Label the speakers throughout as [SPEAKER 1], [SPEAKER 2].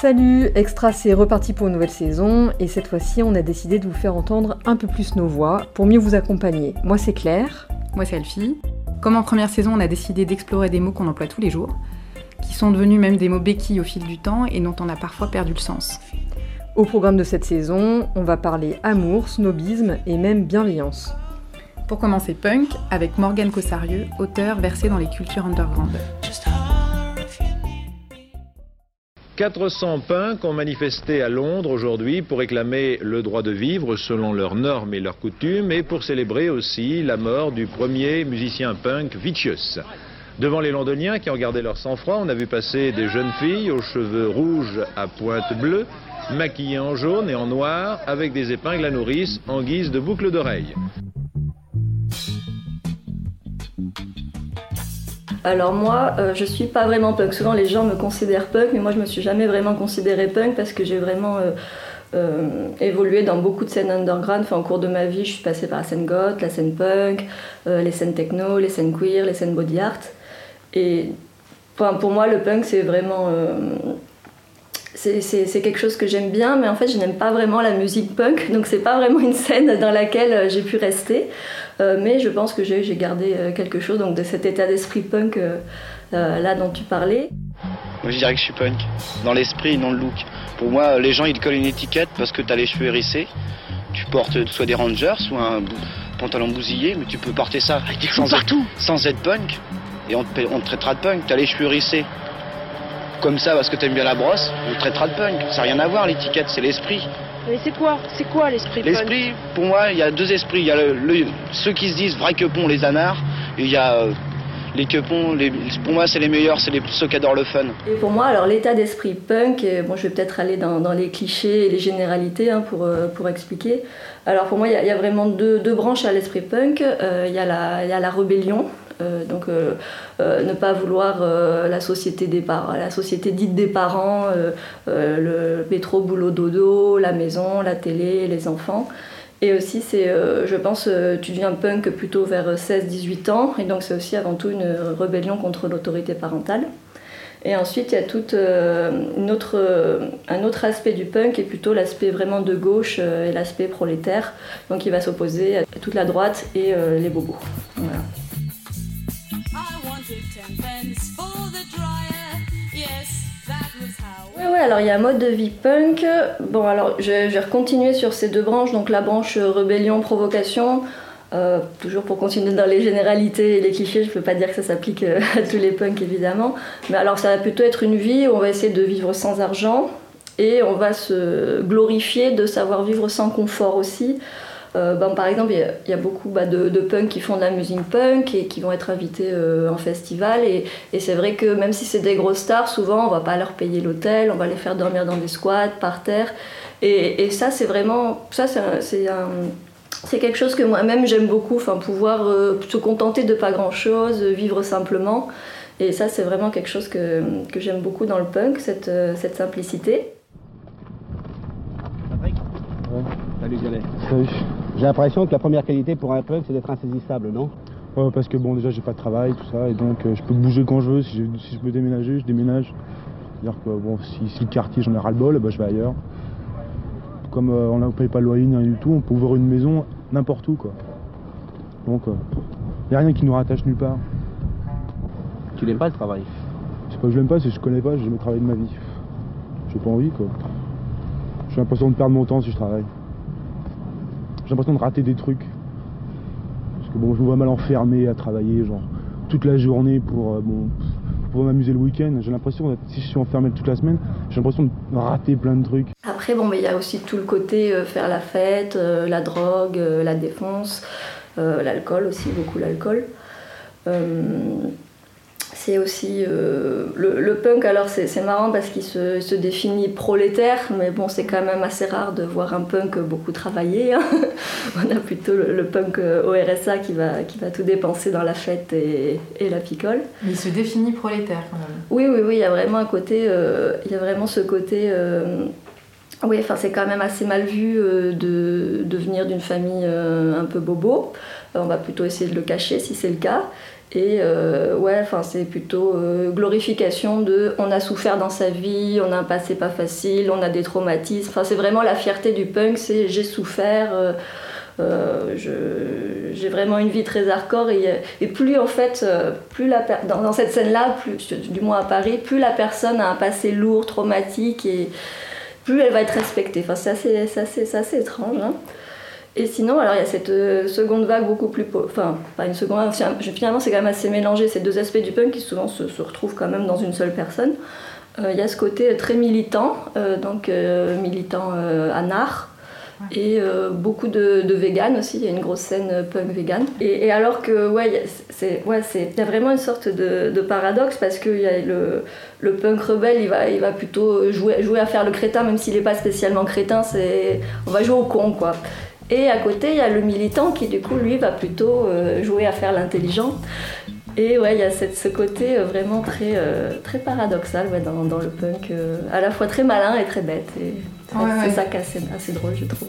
[SPEAKER 1] Salut, Extra c'est reparti pour une nouvelle saison et cette fois-ci on a décidé de vous faire entendre un peu plus nos voix pour mieux vous accompagner. Moi c'est Claire.
[SPEAKER 2] Moi c'est Elfie. Comme en première saison on a décidé d'explorer des mots qu'on emploie tous les jours, qui sont devenus même des mots béquilles au fil du temps et dont on a parfois perdu le sens.
[SPEAKER 1] Au programme de cette saison, on va parler amour, snobisme et même bienveillance.
[SPEAKER 2] Pour commencer punk, avec Morgane Cossarieux, auteur versé dans les cultures underground.
[SPEAKER 3] 400 punks ont manifesté à Londres aujourd'hui pour réclamer le droit de vivre selon leurs normes et leurs coutumes et pour célébrer aussi la mort du premier musicien punk Vicious. Devant les Londoniens qui ont gardé leur sang-froid, on a vu passer des jeunes filles aux cheveux rouges à pointe bleue, maquillées en jaune et en noir, avec des épingles à nourrice en guise de boucles d'oreilles.
[SPEAKER 4] Alors moi, euh, je suis pas vraiment punk. Souvent les gens me considèrent punk, mais moi je me suis jamais vraiment considérée punk parce que j'ai vraiment euh, euh, évolué dans beaucoup de scènes underground. Enfin, au cours de ma vie, je suis passée par la scène goth, la scène punk, les scènes techno, les scènes queer, les scènes body art. Et pour moi, le punk, c'est vraiment c'est quelque chose que j'aime bien, mais en fait, je n'aime pas vraiment la musique punk, donc c'est pas vraiment une scène dans laquelle j'ai pu rester. Euh, mais je pense que j'ai gardé euh, quelque chose donc de cet état d'esprit punk euh, là dont tu parlais.
[SPEAKER 5] Moi je dirais que je suis punk, dans l'esprit et non le look. Pour moi, les gens ils te collent une étiquette parce que tu as les cheveux hérissés. Tu portes soit des Rangers, soit un pantalon bousillé, mais tu peux porter ça sans,
[SPEAKER 6] partout.
[SPEAKER 5] Être, sans être punk. Et on te, on te traitera de punk, tu as les cheveux hérissés. Comme ça parce que tu aimes bien la brosse, on te traitera de punk. Ça n'a rien à voir l'étiquette, c'est l'esprit.
[SPEAKER 6] Mais c'est quoi C'est quoi l'esprit
[SPEAKER 5] L'esprit, pour moi, il y a deux esprits. Il y a le, ceux qui se disent vrai quepons, les anards, et il y a euh, les quepons, les, pour moi, c'est les meilleurs, c'est les, ceux qui adorent le fun.
[SPEAKER 4] Et pour moi, alors l'état d'esprit punk, et, bon, je vais peut-être aller dans, dans, les clichés et les généralités hein, pour, euh, pour expliquer. Alors pour moi, il y, y, a vraiment deux, deux branches à l'esprit punk. Euh, il, y a la, il y a la rébellion, euh, donc euh, euh, ne pas vouloir la société des parents, la société dite des parents, le métro, boulot, dodo, la maison, la télé, les enfants. Et aussi, c'est, je pense, tu deviens punk plutôt vers 16-18 ans, et donc c'est aussi avant tout une rébellion contre l'autorité parentale. Et ensuite, il y a tout un autre aspect du punk qui est plutôt l'aspect vraiment de gauche et l'aspect prolétaire, donc il va s'opposer à toute la droite et les bobos. Ouais, alors il y a mode de vie punk. Bon, alors je, vais continuer sur ces deux branches, donc la branche rébellion, provocation. Euh, toujours pour continuer dans les généralités et les clichés, je ne peux pas dire que ça s'applique euh, à tous les punks évidemment. Mais alors ça va plutôt être une vie où on va essayer de vivre sans argent et on va se glorifier de savoir vivre sans confort aussi. Euh, ben, par exemple, il y, a beaucoup bah, de, de punks qui font de la musique punk et qui vont être invités euh, en festival. Et, c'est vrai que même si c'est des grosses stars, souvent on va pas leur payer l'hôtel, on va les faire dormir dans des squats, par terre. Et, ça, c'est vraiment. Ça, c'est c'est quelque chose que moi-même j'aime beaucoup, enfin, pouvoir euh, se contenter de pas grand-chose, vivre simplement. Et ça, c'est vraiment quelque chose que, que j'aime beaucoup dans le punk, cette, cette simplicité.
[SPEAKER 7] Salut, Salut. J'ai l'impression que la première qualité pour un punk, c'est d'être insaisissable, non?
[SPEAKER 8] Ouais, parce que bon, déjà, j'ai pas de travail, tout ça, et donc euh, je peux bouger quand je veux. Si, je veux déménager, je déménage. C'est-à-dire que bon, si, le quartier, j'en ai ras-le-bol, bah, je vais ailleurs. Comme euh, on ne paye pas le loyer, rien du tout, on peut ouvrir une maison n'importe où, quoi. Donc, il euh, n'y a rien qui nous rattache nulle part.
[SPEAKER 7] Tu n'aimes pas le travail?
[SPEAKER 8] C'est pas que je l'aime pas, c'est que je connais pas, j'ai jamais travaillé de ma vie. J'ai pas envie, quoi. J'ai l'impression de perdre mon temps si je travaille j'ai l'impression de rater des trucs. Parce que bon, je me vois mal enfermé à travailler, genre, toute la journée pour, euh, pour m'amuser le week-end. J'ai l'impression, si je suis enfermé toute la semaine, j'ai l'impression de rater plein de trucs.
[SPEAKER 4] Après, bon, il y a aussi tout le côté euh, faire la fête, euh, la drogue, la défense, l'alcool aussi, beaucoup l'alcool c'est aussi euh, le, punk. Alors c'est marrant parce qu'il se, définit prolétaire, mais bon, c'est quand même assez rare de voir un punk beaucoup travailler. Hein. On a plutôt le, punk euh, au RSA qui va, qui va tout dépenser dans la fête et, la picole.
[SPEAKER 2] il se définit prolétaire quand même.
[SPEAKER 4] Oui, oui, oui, il y a vraiment un côté, euh, il y a vraiment ce côté. oui, enfin c'est quand même assez mal vu de, de venir d'une famille un peu bobo. On va plutôt essayer de le cacher si c'est le cas. Et euh, ouais, enfin c'est plutôt euh, glorification de on a souffert dans sa vie, on a un passé pas facile, on a des traumatismes. Enfin c'est vraiment la fierté du punk, c'est j'ai souffert, euh, j'ai vraiment une vie très hardcore et, plus en fait, plus dans, cette scène-là, plus du moins à Paris, plus la personne a un passé lourd, traumatique et plus elle va être respectée. Enfin c'est assez, assez, assez, étrange. Hein. Et sinon, alors il y a cette euh, seconde vague beaucoup plus. Enfin, pas une seconde vague, finalement c'est quand même assez mélangé, ces deux aspects du punk qui souvent se, retrouvent quand même dans une seule personne. Euh, il y a ce côté très militant, euh, donc militant anard, et beaucoup de, de véganes aussi, il y a une grosse scène punk vegan. Et, alors que, ouais, c'est ouais, il y a vraiment une sorte de, de paradoxe parce que y a le, le, punk rebelle, il va, il va plutôt jouer, jouer à faire le crétin, même s'il n'est pas spécialement crétin, c'est on va jouer au con, quoi. Et à côté, il y a le militant qui, du coup, lui, va plutôt euh, jouer à faire l'intelligent. Et ouais, il y a cette, ce côté euh, vraiment très, euh, très paradoxal ouais, dans, dans, le punk, à la fois très malin et très bête. Et c'est ça qui est assez, assez, drôle, je trouve.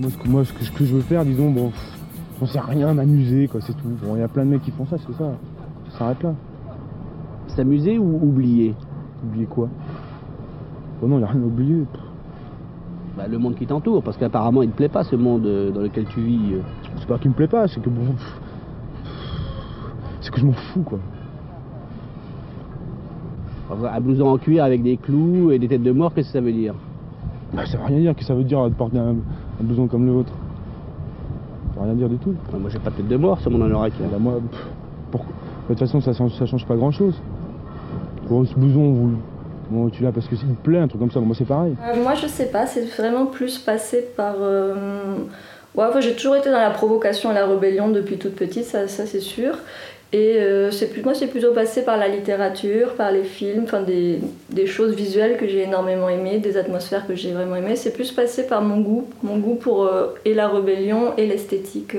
[SPEAKER 8] Moi, ce que, moi, ce que, ce que je veux faire, disons, bon, on sait rien, m'amuser, quoi, c'est tout. Bon, il y a plein de mecs qui font ça, c'est ça. Ça s'arrête là.
[SPEAKER 7] S'amuser ou oublier?
[SPEAKER 8] Oublier quoi? Oh non, il n'y a rien à oublier.
[SPEAKER 7] Bah, le monde qui t'entoure, parce qu'apparemment il ne te plaît pas ce monde euh, dans lequel tu vis. Euh.
[SPEAKER 8] C'est pas qu'il me plaît pas, c'est que bon. C'est que je m'en fous quoi.
[SPEAKER 7] Un blouson en cuir avec des clous et des têtes de mort, qu'est-ce que ça veut dire?
[SPEAKER 8] Bah, Ça veut rien dire, qu'est-ce que ça veut dire de porter un, blouson comme le vôtre Ça veut rien dire du tout.
[SPEAKER 7] Bah, moi j'ai pas de tête de mort sur mon anorak.
[SPEAKER 8] Bah, moi, de toute façon ça, ça change pas grand chose. Ce blouson, vous, Bon, tu l'as parce que me plaît, un truc comme ça. moi, c'est pareil.
[SPEAKER 4] Euh, moi, je sais pas. C'est vraiment plus passé par. Euh... Ouais, j'ai toujours été dans la provocation et la rébellion depuis toute petite, ça, ça c'est sûr. Et euh, c'est plus, moi, c'est plutôt passé par la littérature, par les films, enfin des, des, choses visuelles que j'ai énormément aimées, des atmosphères que j'ai vraiment aimées. C'est plus passé par mon goût, mon goût pour et la rébellion et l'esthétique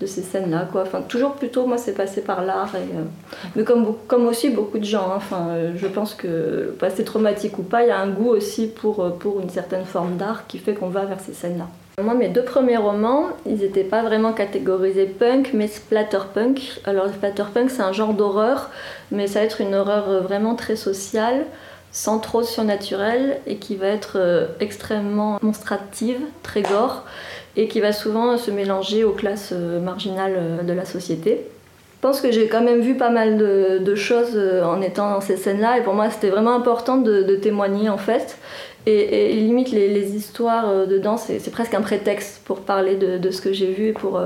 [SPEAKER 4] de ces scènes-là. Quoi. Enfin, toujours plutôt, moi, c'est passé par l'art. Euh, mais comme, aussi beaucoup de gens, hein. enfin, euh, je pense que, bah, c'est traumatique ou pas, il y a un goût aussi pour, euh, pour une certaine forme d'art qui fait qu'on va vers ces scènes-là. Moi, mes deux premiers romans, ils n'étaient pas vraiment catégorisés punk, mais splatterpunk. Alors, splatterpunk, c'est un genre d'horreur, mais ça va être une horreur vraiment très sociale, sans trop surnaturel, et qui va être extrêmement monstrative, très gore et qui va souvent se mélanger aux classes euh, marginales euh, de la société. Je pense que j'ai quand même vu pas mal de, choses euh, en étant dans ces scènes-là et pour moi c'était vraiment important de, témoigner en fait. Et, limite les, histoires dedans c'est presque un prétexte pour parler de, ce que j'ai vu et pour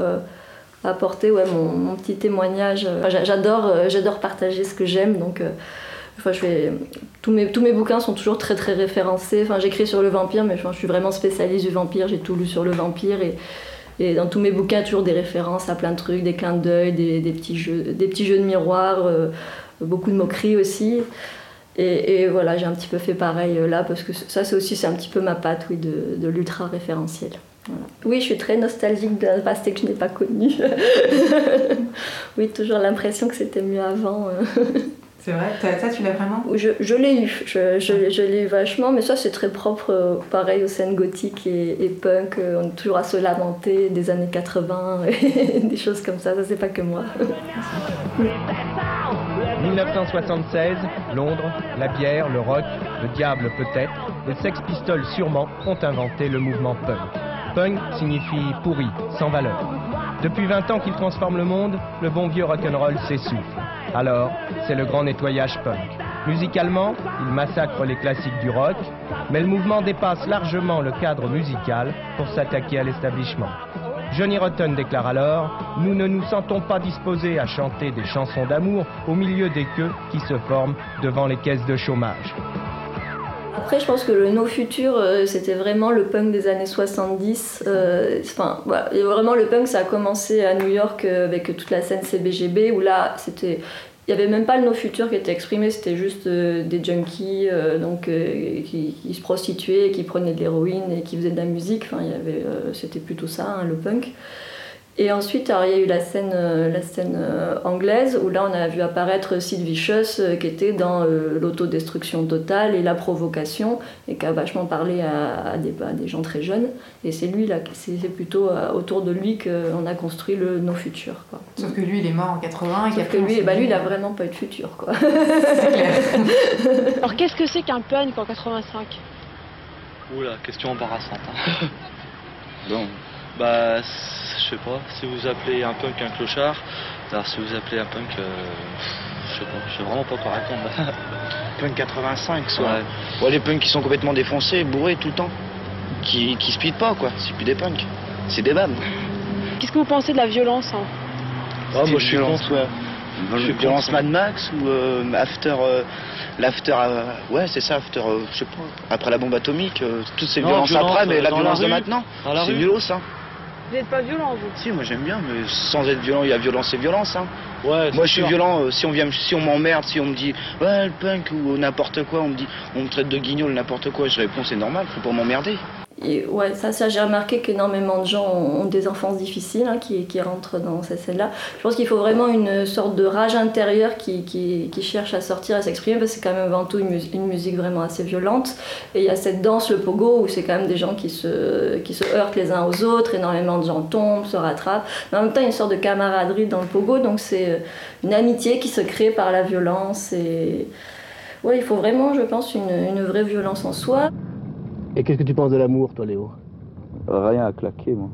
[SPEAKER 4] apporter ouais, mon, petit témoignage. j'adore, j'adore partager ce que j'aime donc Enfin, je fais... tous, mes, tous mes bouquins sont toujours très très référencés. Enfin, j'écris sur le vampire, mais je suis vraiment spécialiste du vampire. J'ai tout lu sur le vampire et, et dans tous mes bouquins, toujours des références à plein de trucs, des clins d'œil, des, des, petits jeux, des petits jeux de miroir, euh, beaucoup de moqueries aussi. Et, voilà, j'ai un petit peu fait pareil euh, là parce que ça, c'est aussi un petit peu ma patte, oui, de, l'ultra référentiel. Oui, je suis très nostalgique d'un passé que je n'ai pas connu. oui, toujours l'impression que c'était mieux avant.
[SPEAKER 2] C'est vrai Ça, tu l'as vraiment
[SPEAKER 4] Je, je l'ai eu. Je, je, l'ai eu vachement, mais ça, c'est très propre, euh, pareil, aux scènes gothiques et, punk. Euh, on est toujours à se lamenter des années 80, et des choses comme ça. Ça, c'est pas que moi.
[SPEAKER 9] 1976, Londres, la bière, le rock, le diable peut-être, les Sex Pistols sûrement ont inventé le mouvement punk. Punk signifie pourri, sans valeur. Depuis 20 ans qu'il transforme le monde, le bon vieux rock'n'roll s'essouffle. Alors, c'est le grand nettoyage punk. Musicalement, il massacre les classiques du rock, mais le mouvement dépasse largement le cadre musical pour s'attaquer à l'établissement. Johnny Rotten déclare alors Nous ne nous sentons pas disposés à chanter des chansons d'amour au milieu des queues qui se forment devant les caisses de chômage.
[SPEAKER 4] Après, je pense que le No Future, euh, c'était vraiment le punk des années 70. Euh, enfin, voilà. vraiment, le punk, ça a commencé à New York euh, avec toute la scène CBGB, où là, c'était. Il n'y avait même pas le No Future qui était exprimé, c'était juste des junkies donc, qui, se prostituaient, qui prenaient de l'héroïne et qui faisaient de la musique. Enfin, il c'était plutôt ça, hein, le punk. Et ensuite, alors, il y a eu la scène, euh, la scène euh, anglaise où là, on a vu apparaître Sid Vicious euh, qui était dans euh, l'autodestruction totale et la provocation et qui a vachement parlé à, à des, à des gens très jeunes. Et c'est lui, là, c'est plutôt euh, autour de lui qu'on a construit le, nos futurs. Quoi.
[SPEAKER 2] Sauf que lui, il est mort en 80 et
[SPEAKER 4] Sauf que lui, bah, lui, il a vraiment pas eu de futur. Quoi.
[SPEAKER 2] Clair.
[SPEAKER 6] Alors qu'est-ce que c'est qu'un punk en 85
[SPEAKER 10] Oula, question embarrassante. hein. bon, bah, je sais pas, si vous appelez un punk un clochard, alors si vous appelez un punk, euh, je sais pas, je sais vraiment pas quoi répondre.
[SPEAKER 5] Punk 85, soit.
[SPEAKER 10] Ouais.
[SPEAKER 5] Ouais, les punks qui sont complètement défoncés, bourrés tout le temps. Qui, qui speedent pas, quoi. C'est plus des punks. C'est des babs.
[SPEAKER 6] Qu'est-ce que vous pensez de la violence hein
[SPEAKER 10] Ah, moi je suis
[SPEAKER 5] violence,
[SPEAKER 10] contre, ouais. Je suis
[SPEAKER 5] Violence
[SPEAKER 10] contre.
[SPEAKER 5] Mad Max ou euh, After. euh, L'after. euh, ouais, c'est ça, After. euh, je sais pas. Après la bombe atomique, euh, toutes ces
[SPEAKER 10] Non,
[SPEAKER 5] violences
[SPEAKER 10] violence,
[SPEAKER 5] après, mais la violence de maintenant, c'est violence, hein.
[SPEAKER 6] Vous n'êtes pas violent, vous
[SPEAKER 5] Si, moi j'aime bien, mais sans être violent, il y a violence et violence, hein.
[SPEAKER 10] Ouais,
[SPEAKER 5] Moi
[SPEAKER 10] c'est
[SPEAKER 5] je suis
[SPEAKER 10] sûr.
[SPEAKER 5] violent, euh, si on vient, me- si on m'emmerde, si on me dit ouais le punk ou n'importe quoi, on me dit, on me traite de guignol n'importe quoi, je réponds c'est normal, faut pas m'emmerder.
[SPEAKER 4] Et ouais, ça, j'ai remarqué qu'énormément de gens ont des enfances difficiles hein, qui, rentrent dans cette scène-là. Je pense qu'il faut vraiment une sorte de rage intérieure qui, cherche à sortir, à s'exprimer, parce que c'est quand même avant tout une, mus- une musique vraiment assez violente. Et il y a cette danse, le pogo, où c'est quand même des gens qui se, heurtent les uns aux autres, énormément de gens tombent, se rattrapent. Mais en même temps, il y a une sorte de camaraderie dans le pogo, donc c'est euh, une amitié qui se crée par la violence. Et ouais, il faut vraiment, je pense, une vraie violence en soi.
[SPEAKER 7] Et qu'est-ce que tu penses de l'amour, toi, Léo?
[SPEAKER 11] Rien à claquer, moi.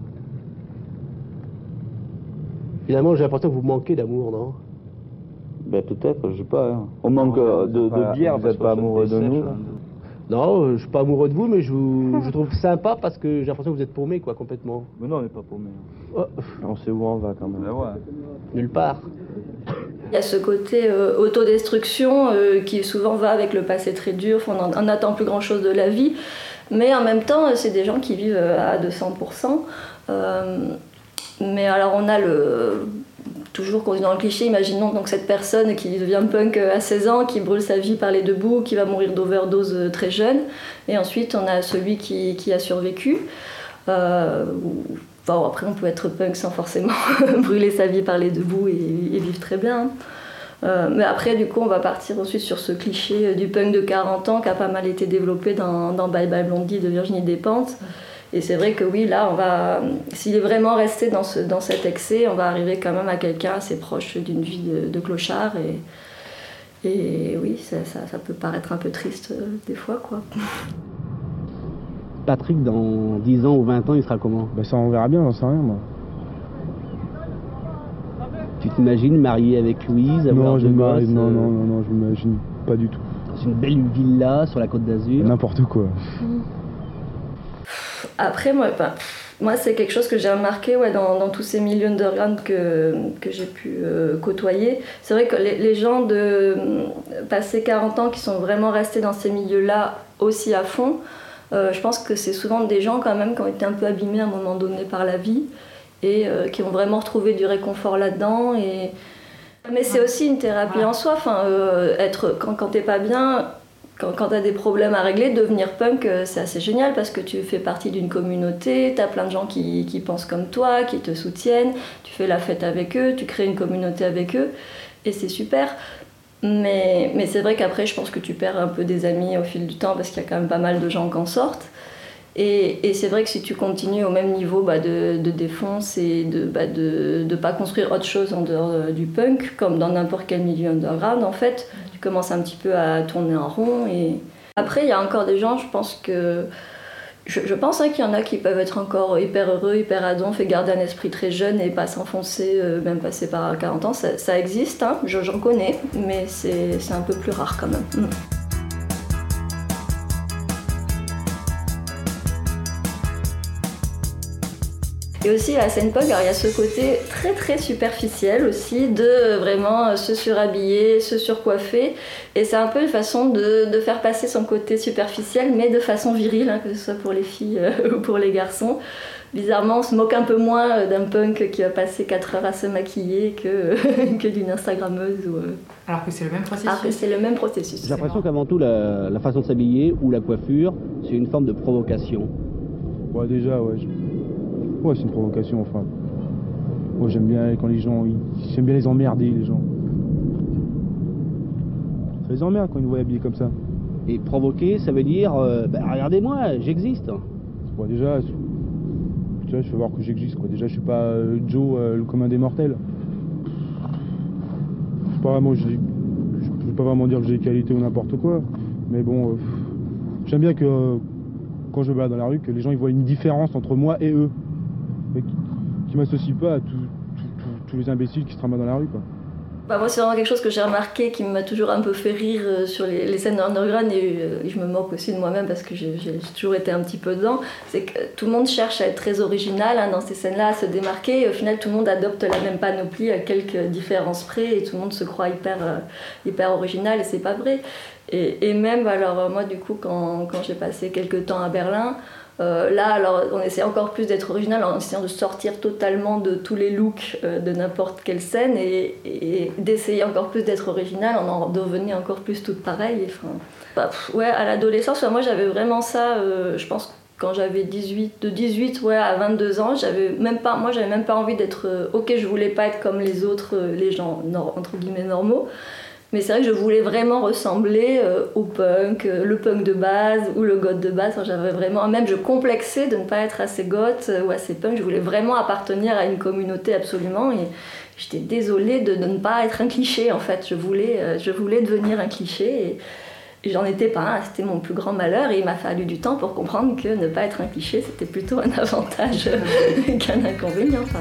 [SPEAKER 7] Finalement, j'ai l'impression que vous manquez d'amour, non?
[SPEAKER 11] Ben peut-être, je sais pas. hein. On manque euh, de, de bière, vous n'êtes pas amoureux de nous.
[SPEAKER 7] Non, euh, je suis pas amoureux de vous, mais je vous je trouve sympa parce que j'ai l'impression que vous êtes paumé, quoi, complètement.
[SPEAKER 11] Mais non, on n'est pas paumé.
[SPEAKER 7] Oh,
[SPEAKER 11] On sait où on va quand même. Ben ouais.
[SPEAKER 7] nulle part.
[SPEAKER 4] Il y a ce côté euh, autodestruction euh, qui souvent va avec le passé très dur, on n'en attend plus grand-chose de la vie, mais en même temps, c'est des gens qui vivent à 200%. Euh, mais alors on a le... Toujours dans le cliché, imaginons donc cette personne qui devient punk à 16 ans, qui brûle sa vie par les deux bouts, qui va mourir d'overdose euh, très jeune. Et ensuite, on a celui qui, a survécu. Euh, après, on peut être punk sans forcément brûler sa vie par les deux bouts et, vivre très bien. Euh, mais après, du coup, on va partir ensuite sur ce cliché euh, du punk de 40 ans qui a pas mal été développé dans, dans Bye Bye Blondie de Virginie Despentes. Et c'est vrai que oui, là, on va, s'il est vraiment resté dans, ce, dans cet excès, on va arriver quand même à quelqu'un assez proche d'une vie de, de clochard. Et, et oui, ça, ça, ça peut paraître un peu triste euh, des fois, quoi.
[SPEAKER 7] Patrick, dans 10 ans ou 20 ans, il sera comment?
[SPEAKER 8] Bah ça on verra bien, j'en sais rien moi.
[SPEAKER 7] Tu t'imagines marié avec Louise, avoir
[SPEAKER 8] Non, je
[SPEAKER 7] deux
[SPEAKER 8] me
[SPEAKER 7] gosses,
[SPEAKER 8] non,
[SPEAKER 7] euh,
[SPEAKER 8] non, non, non, je m'imagine pas du tout.
[SPEAKER 7] dans une belle villa sur la côte d'Azur?
[SPEAKER 8] N'importe quoi.
[SPEAKER 4] Après, moi, enfin, moi c'est quelque chose que j'ai remarqué ouais, dans, dans tous ces milieux underground que, que j'ai pu euh, côtoyer. C'est vrai que les, les gens de passer 40 ans qui sont vraiment restés dans ces milieux-là aussi à fond, euh, je pense que c'est souvent des gens quand même qui ont été un peu abîmés à un moment donné par la vie et euh, qui ont vraiment retrouvé du réconfort là-dedans. Et... Mais c'est aussi une thérapie en soi. Enfin, être, quand, quand t'es pas bien, quand, quand tu as des problèmes à régler, devenir punk, euh, c'est assez génial parce que tu fais partie d'une communauté, tu as plein de gens qui, pensent comme toi, qui te soutiennent, tu fais la fête avec eux, tu crées une communauté avec eux, et c'est super. Mais, c'est vrai qu'après, je pense que tu perds un peu des amis au fil du temps parce qu'il y a quand même pas mal de gens qui en sortent. Et, c'est vrai que si tu continues au même niveau bah, de, de défonce et de ne bah, de pas construire autre chose en dehors euh, du punk, comme dans n'importe quel milieu underground, en fait, tu commences un petit peu à tourner en rond. Et après, il y a encore des gens, je pense que je, pense hein, qu'il y en a qui peuvent être encore hyper heureux, hyper adonf et garder un esprit très jeune et pas s'enfoncer, euh, même passer par 40 ans. Ça, existe, hein, je- j'en connais, mais c'est c'est un peu plus rare quand même. Mm. Et aussi la scène punk, alors il y a ce côté très très superficiel aussi de euh, vraiment euh, se surhabiller, se surcoiffer. Et c'est un peu une façon de, de faire passer son côté superficiel, mais de façon virile, hein, que ce soit pour les filles euh, ou pour les garçons. Bizarrement, on se moque un peu moins d'un punk qui va passer 4 heures à se maquiller que, que d'une Instagrammeuse. Ou, euh,
[SPEAKER 2] Alors que c'est le même processus.
[SPEAKER 4] Alors que c'est le même processus.
[SPEAKER 7] J'ai l'impression qu'avant tout, la, la façon de s'habiller ou la coiffure, c'est une forme de provocation.
[SPEAKER 8] Ouais déjà ouais. je- Ouais c'est une provocation enfin. Moi j'aime bien quand les gens. J'aime bien les emmerder les gens. Ça les emmerde quand ils nous voient habillés comme ça.
[SPEAKER 7] Et provoquer, ça veut dire euh, bah, regardez-moi, j'existe.
[SPEAKER 8] Bon, déjà, tu vois, je fais voir que j'existe quoi. Déjà je suis pas euh, Joe euh, le commun des mortels. Je sais pas vraiment, je, je, peux pas vraiment dire que j'ai des qualités ou n'importe quoi. Mais bon, j'aime bien que quand je me balade dans la rue, que les gens ils voient une différence entre moi et eux. Qui, qui m'associent pas à tous les imbéciles qui se traînent dans la rue quoi.
[SPEAKER 4] Bah moi, c'est vraiment quelque chose que j'ai remarqué qui m'a toujours un peu fait rire euh, sur les, scènes underground et euh, je me moque aussi de moi-même parce que j'ai toujours été un petit peu dedans. C'est que tout le monde cherche à être très original hein, dans ces scènes-là, à se démarquer et au final, tout le monde adopte la même panoplie à quelques différences près et tout le monde se croit hyper, euh, hyper original et c'est pas vrai. Et, même, alors moi, du coup, quand j'ai passé quelques temps à Berlin, euh, là, alors, on essaie encore plus d'être original en essayant de sortir totalement de tous les looks euh, de n'importe quelle scène et, d'essayer encore plus d'être original en en devenant encore plus toutes pareilles. Enfin, bah, ouais, à l'adolescence, moi j'avais vraiment ça, euh, je pense quand j'avais 18, de 18 ouais, à 22 ans, j'avais même pas, moi j'avais même pas envie d'être, ok, je voulais pas être comme les autres, les gens entre guillemets normaux. Mais c'est vrai que je voulais vraiment ressembler euh, au punk, euh, le punk de base ou le goth de base. J'avais vraiment, même je complexais de ne pas être assez goth euh, ou assez punk. Je voulais vraiment appartenir à une communauté absolument et j'étais désolée de, ne pas être un cliché en fait. Je voulais, je voulais devenir un cliché et, j'en étais pas. C'était mon plus grand malheur et il m'a fallu du temps pour comprendre que ne pas être un cliché c'était plutôt un avantage qu'un inconvénient. Enfin.